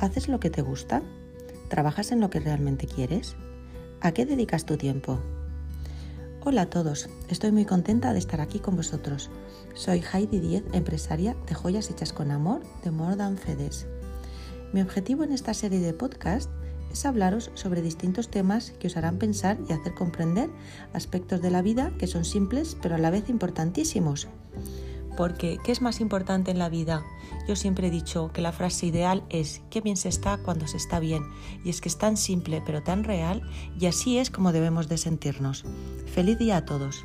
¿Haces lo que te gusta? ¿Trabajas en lo que realmente quieres? ¿A qué dedicas tu tiempo? Hola a todos, estoy muy contenta de estar aquí con vosotros. Soy Heidi Diez, empresaria de joyas hechas con amor de Mordan Fedes. Mi objetivo en esta serie de podcast es hablaros sobre distintos temas que os harán pensar y hacer comprender aspectos de la vida que son simples pero a la vez importantísimos. Porque, ¿qué es más importante en la vida? Yo siempre he dicho que la frase ideal es qué bien se está cuando se está bien. Y es que es tan simple pero tan real y así es como debemos de sentirnos. Feliz día a todos.